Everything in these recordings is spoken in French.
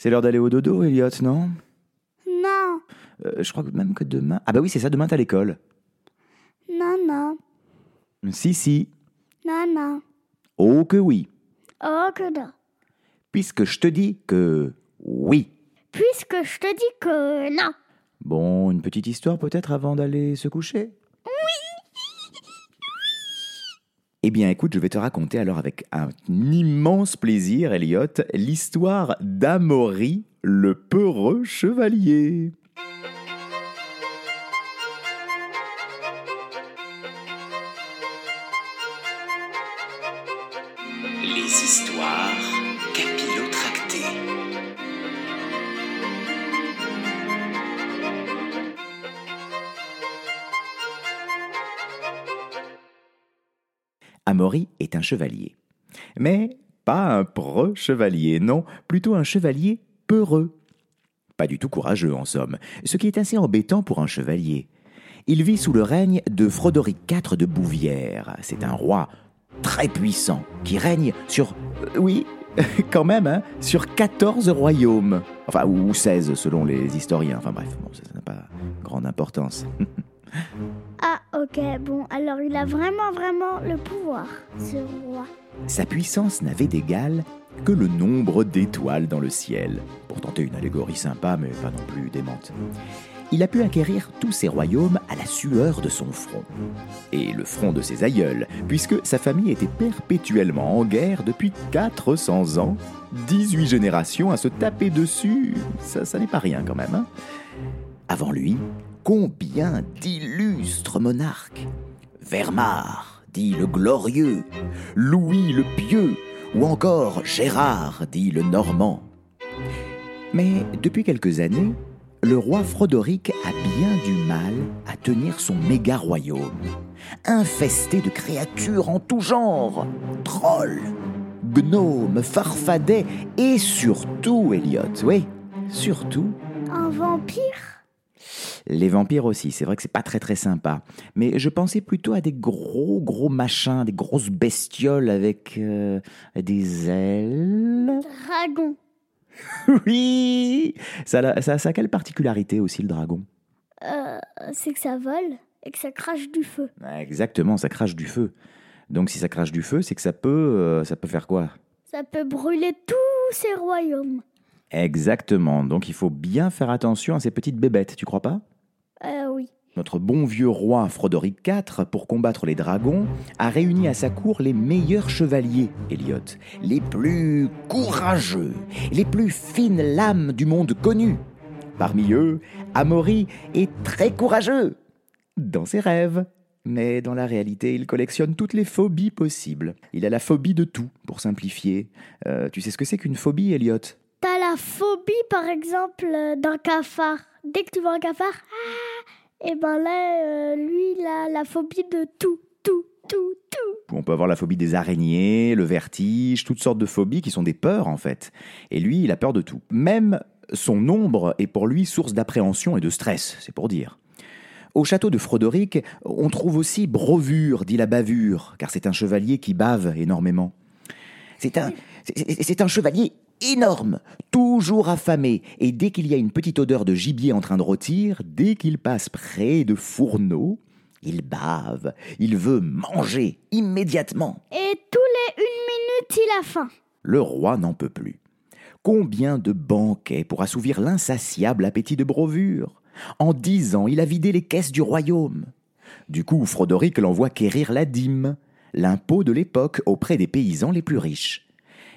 C'est l'heure d'aller au dodo, Elliot, non? Non, Euh, Je crois même que demain. Ah bah oui, c'est ça, demain t'as l'école. non, non, Si, si. non, non. Oh que oui. Oh que non. Puisque je te dis que oui. Puisque je te dis que non. Bon, une petite histoire peut-être avant d'aller se coucher? Eh bien, écoute, je vais te raconter alors avec un immense plaisir, Elliot, l'histoire d'Amaury, le peureux chevalier. Amaury est un chevalier. Mais pas un preux chevalier, non, plutôt un chevalier peureux. Pas du tout courageux, en somme, ce qui est assez embêtant pour un chevalier. Il vit sous le règne de Frodoric IV de Bouvière. C'est un roi très puissant qui règne sur. euh, oui, quand même, hein, sur 14 royaumes. Enfin, ou 16 selon les historiens. Enfin bref, ça n'a pas grande importance. Ok, bon, alors il a vraiment, vraiment le pouvoir, ce roi. Sa puissance n'avait d'égal que le nombre d'étoiles dans le ciel. Pour tenter une allégorie sympa, mais pas non plus démente. Il a pu acquérir tous ses royaumes à la sueur de son front. Et le front de ses aïeuls, puisque sa famille était perpétuellement en guerre depuis 400 ans. 18 générations à se taper dessus, ça, ça n'est pas rien quand même. hein. Avant lui, combien d'illustres monarques? Weimar, dit le glorieux, Louis le pieux, ou encore Gérard, dit le normand. Mais depuis quelques années, le roi Frodoric a bien du mal à tenir son méga royaume, infesté de créatures en tout genre, trolls, gnomes, farfadets et surtout, Elliot, oui, surtout Un vampire? Les vampires aussi, c'est vrai que c'est pas très très sympa. Mais je pensais plutôt à des gros gros machins, des grosses bestioles avec euh, des ailes. Dragon. Oui ça, a- ça, ça a quelle particularité aussi le dragon? Euh, c'est que ça vole et que ça crache du feu. Exactement, ça crache du feu. Donc si ça crache du feu, c'est que ça peut, euh, ça peut faire quoi? Ça peut brûler tous ces royaumes. Exactement, donc il faut bien faire attention à ces petites bébêtes, tu crois pas? Euh, oui. Notre bon vieux roi Frodoric IV, pour combattre les dragons, a réuni à sa cour les meilleurs chevaliers, Elliot, les plus courageux, les plus fines lames du monde connu. Parmi eux, Amaury est très courageux, dans ses rêves. Mais dans la réalité, il collectionne toutes les phobies possibles. Il a la phobie de tout, pour simplifier. Euh, tu sais ce que c'est qu'une phobie, Elliot? T'as la phobie, par exemple, euh, d'un cafard. Dès que tu vois un cafard, ah, et ben là, euh, lui, il a la phobie de tout, tout, tout, tout. On peut avoir la phobie des araignées, le vertige, toutes sortes de phobies qui sont des peurs en fait. Et lui, il a peur de tout. Même son ombre est pour lui source d'appréhension et de stress, c'est pour dire. Au château de Frodoric, on trouve aussi Brovure, dit la bavure, car c'est un chevalier qui bave énormément. C'est un, c'est un chevalier énorme, toujours affamé, et dès qu'il y a une petite odeur de gibier en train de rôtir, dès qu'il passe près de fourneaux, il bave, il veut manger immédiatement. Et tous les une minute, il a faim. Le roi n'en peut plus. Combien de banquets pour assouvir l'insatiable appétit de Brovure En dix ans, il a vidé les caisses du royaume. Du coup, Frodoric l'envoie quérir la dîme, l'impôt de l'époque auprès des paysans les plus riches.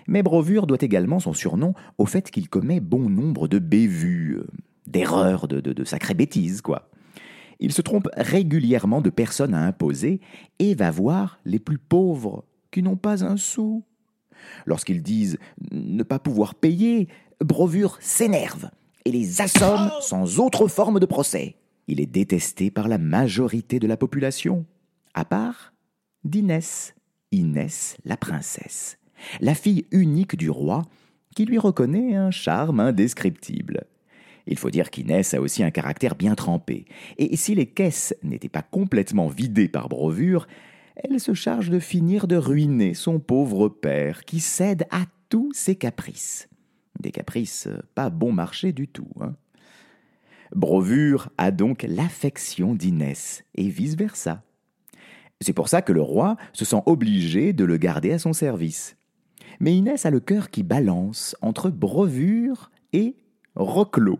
Mais Brovure doit également son surnom au fait qu'il commet bon nombre de bévues, euh, d'erreurs, de, de, de sacrées bêtises, quoi. Il se trompe régulièrement de personnes à imposer et va voir les plus pauvres qui n'ont pas un sou. Lorsqu'ils disent ne pas pouvoir payer, Brovure s'énerve et les assomme sans autre forme de procès. Il est détesté par la majorité de la population, à part d'Inès, Inès la princesse, la fille unique du roi, qui lui reconnaît un charme indescriptible. Il faut dire qu'Inès a aussi un caractère bien trempé, et si les caisses n'étaient pas complètement vidées par Brovure, elle se charge de finir de ruiner son pauvre père qui cède à tous ses caprices. Des caprices pas bon marché du tout. Hein. Brovure a donc l'affection d'Inès, et vice-versa. C'est pour ça que le roi se sent obligé de le garder à son service. Mais Inès a le cœur qui balance entre Brovure et Roclot,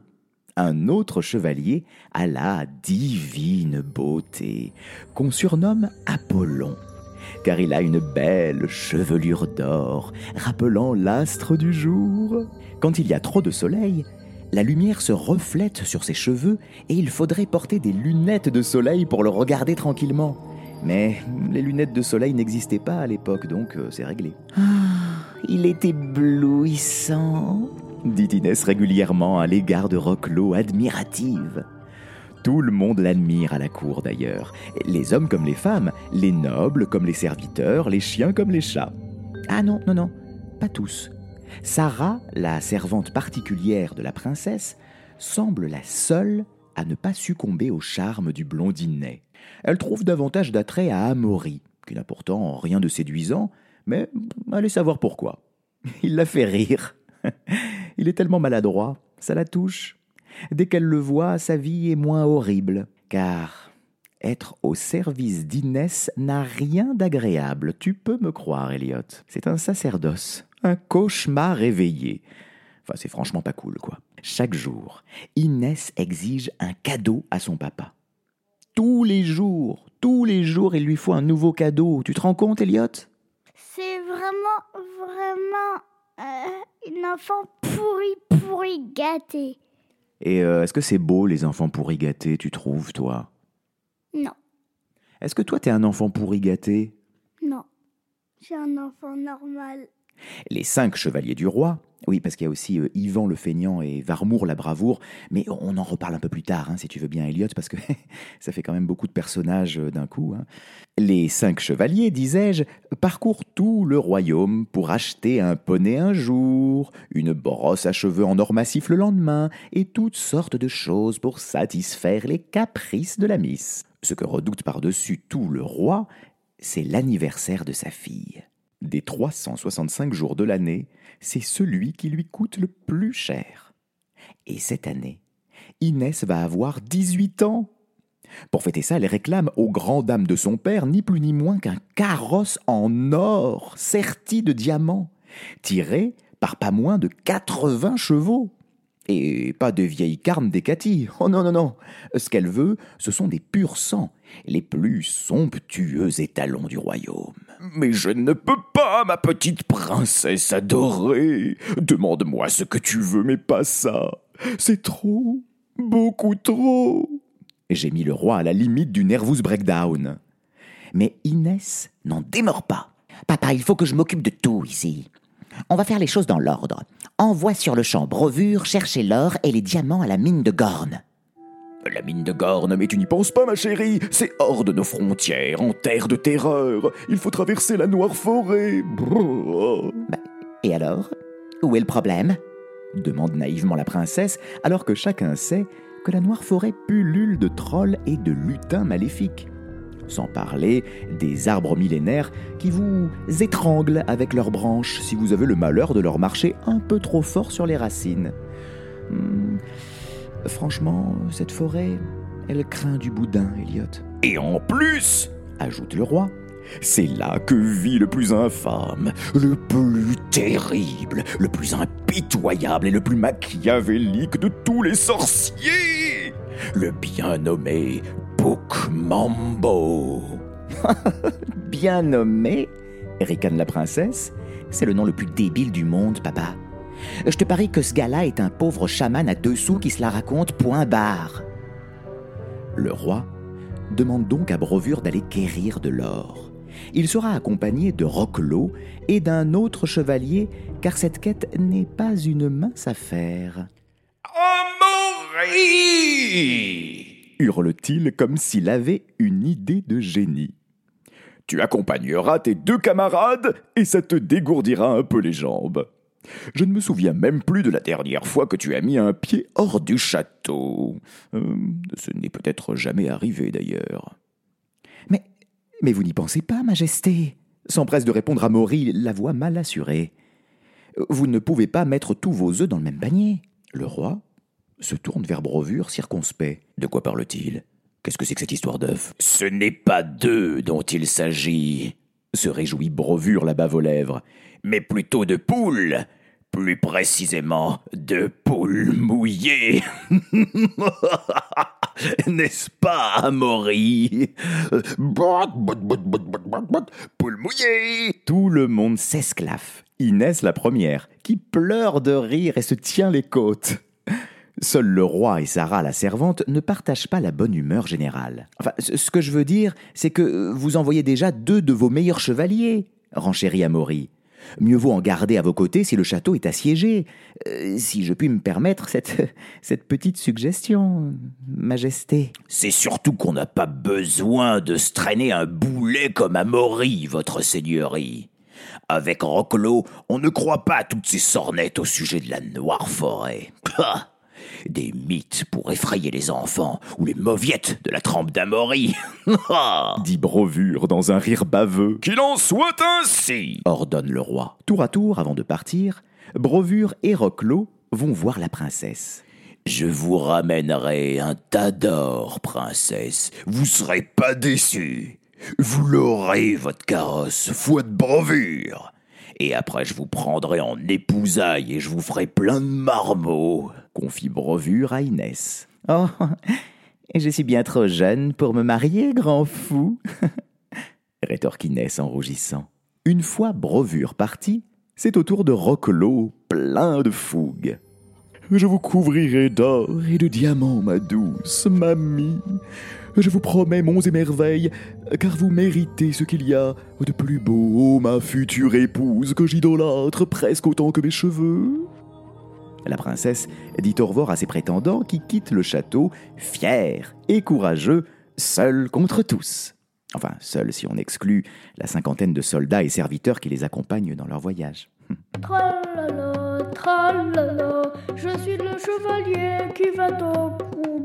un autre chevalier à la divine beauté, qu'on surnomme Apollon, car il a une belle chevelure d'or, rappelant l'astre du jour. Quand il y a trop de soleil, la lumière se reflète sur ses cheveux et il faudrait porter des lunettes de soleil pour le regarder tranquillement. Mais les lunettes de soleil n'existaient pas à l'époque, donc euh, c'est réglé. Ah, il est éblouissant, dit Inès régulièrement à l'égard de Roclo, admirative. Tout le monde l'admire à la cour d'ailleurs, les hommes comme les femmes, les nobles comme les serviteurs, les chiens comme les chats. Ah non, non, non, pas tous. Sarah, la servante particulière de la princesse, semble la seule à ne pas succomber au charme du blondinet. Elle trouve davantage d'attrait à Amaury, qui n'a pourtant rien de séduisant, mais allez savoir pourquoi. Il la fait rire. Il est tellement maladroit, ça la touche. Dès qu'elle le voit, sa vie est moins horrible, car être au service d'Inès n'a rien d'agréable, tu peux me croire, Elliot. C'est un sacerdoce, un cauchemar réveillé. Enfin, c'est franchement pas cool, quoi. Chaque jour, Inès exige un cadeau à son papa. Tous les jours, tous les jours, il lui faut un nouveau cadeau. Tu te rends compte, Elliot? Vraiment, euh, une enfant pourri, pourri gâté. Et euh, est-ce que c'est beau, les enfants pourri gâtés, tu trouves, toi? Non. Est-ce que toi, t'es un enfant pourri gâté? Non. J'ai un enfant normal. Les cinq chevaliers du roi, oui, parce qu'il y a aussi euh, Yvan le feignant et Varmour la bravoure, mais on en reparle un peu plus tard, hein, si tu veux bien, Elliot, parce que ça fait quand même beaucoup de personnages euh, d'un coup. Hein. Les cinq chevaliers, disais-je, parcourent tout le royaume pour acheter un poney un jour, une brosse à cheveux en or massif le lendemain, et toutes sortes de choses pour satisfaire les caprices de la miss. Ce que redoute par-dessus tout le roi, c'est l'anniversaire de sa fille des 365 jours de l'année, c'est celui qui lui coûte le plus cher. Et cette année, Inès va avoir 18 ans. Pour fêter ça, elle réclame aux grandes dames de son père ni plus ni moins qu'un carrosse en or serti de diamants, tiré par pas moins de 80 chevaux. Et pas de vieilles carnes des Oh non, non, non. Ce qu'elle veut, ce sont des purs sangs, les plus somptueux étalons du royaume. Mais je ne peux pas, ma petite princesse adorée. Demande-moi ce que tu veux, mais pas ça. C'est trop, beaucoup trop. J'ai mis le roi à la limite du nervous breakdown. Mais Inès n'en démord pas. Papa, il faut que je m'occupe de tout ici. On va faire les choses dans l'ordre. Envoie sur le champ Brovure chercher l'or et les diamants à la mine de Gorne. La mine de Gorne, mais tu n'y penses pas, ma chérie C'est hors de nos frontières, en terre de terreur. Il faut traverser la noire forêt. Bah, et alors? Où est le problème? Demande naïvement la princesse, alors que chacun sait que la noire forêt pullule de trolls et de lutins maléfiques sans parler des arbres millénaires qui vous étranglent avec leurs branches si vous avez le malheur de leur marcher un peu trop fort sur les racines. Hmm, franchement, cette forêt, elle craint du boudin, Elliot. Et en plus, ajoute le roi, c'est là que vit le plus infâme, le plus terrible, le plus impitoyable et le plus machiavélique de tous les sorciers, le bien nommé Mambo. Bien nommé, ricane la princesse. C'est le nom le plus débile du monde, papa. Je te parie que ce gars-là est un pauvre chaman à deux sous qui se la raconte point barre. Le roi demande donc à Brovure d'aller quérir de l'or. Il sera accompagné de Roclo et d'un autre chevalier, car cette quête n'est pas une mince affaire. Hurle-t-il comme s'il avait une idée de génie. Tu accompagneras tes deux camarades et ça te dégourdira un peu les jambes. Je ne me souviens même plus de la dernière fois que tu as mis un pied hors du château. Euh, ce n'est peut-être jamais arrivé d'ailleurs. Mais, mais vous n'y pensez pas, Majesté? S'empresse de répondre à Maury, la voix mal assurée. Vous ne pouvez pas mettre tous vos œufs dans le même panier. Le roi? Se tourne vers Brovure circonspect. De quoi parle-t-il? Qu'est-ce que c'est que cette histoire d'œuf? Ce n'est pas d'œufs dont il s'agit, se réjouit Brovure la bave aux lèvres, mais plutôt de poules. Plus précisément, de poules mouillées. N'est-ce pas, Amaury? Poule mouillée Tout le monde s'esclaffe. Inès la première, qui pleure de rire et se tient les côtes. Seul le roi et Sarah, la servante, ne partagent pas la bonne humeur générale. Enfin, ce que je veux dire, c'est que vous envoyez déjà deux de vos meilleurs chevaliers, renchérit Amaury. Mieux vaut en garder à vos côtés si le château est assiégé. Euh, si je puis me permettre cette, cette petite suggestion, Majesté. C'est surtout qu'on n'a pas besoin de se traîner un boulet comme Amaury, votre seigneurie. Avec Roclo, on ne croit pas à toutes ces sornettes au sujet de la noire forêt. Des mythes pour effrayer les enfants ou les mauviettes de la trempe d'Amaury. dit Brovure dans un rire baveux. Qu'il en soit ainsi ordonne le roi. Tour à tour, avant de partir, Brovure et Roclo vont voir la princesse. Je vous ramènerai un tas d'or, princesse. Vous serez pas déçus. Vous l'aurez, votre carrosse, foi de brovure. Et après, je vous prendrai en épousaille et je vous ferai plein de marmots confie Brovure à Inès. Oh, je suis bien trop jeune pour me marier, grand fou, rétorque Inès en rougissant. Une fois Brovure parti, c'est au tour de Roclo, plein de fougue. Je vous couvrirai d'or et de diamants, ma douce mamie. Je vous promets monts et merveilles, car vous méritez ce qu'il y a de plus beau, ma future épouse que j'idolâtre presque autant que mes cheveux. La princesse dit au revoir à ses prétendants qui quittent le château, fiers et courageux, seuls contre tous. Enfin, seuls si on exclut la cinquantaine de soldats et serviteurs qui les accompagnent dans leur voyage. Tralala, tralala, je suis le chevalier qui va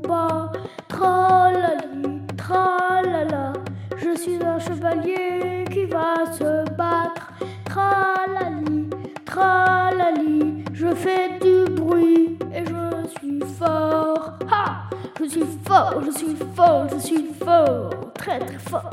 combat. Tralali, je suis un chevalier qui va se battre. Tralali, tralali, je fais du bruit et je suis fort. Ha! Je suis fort, je suis fort, je suis fort, très très fort.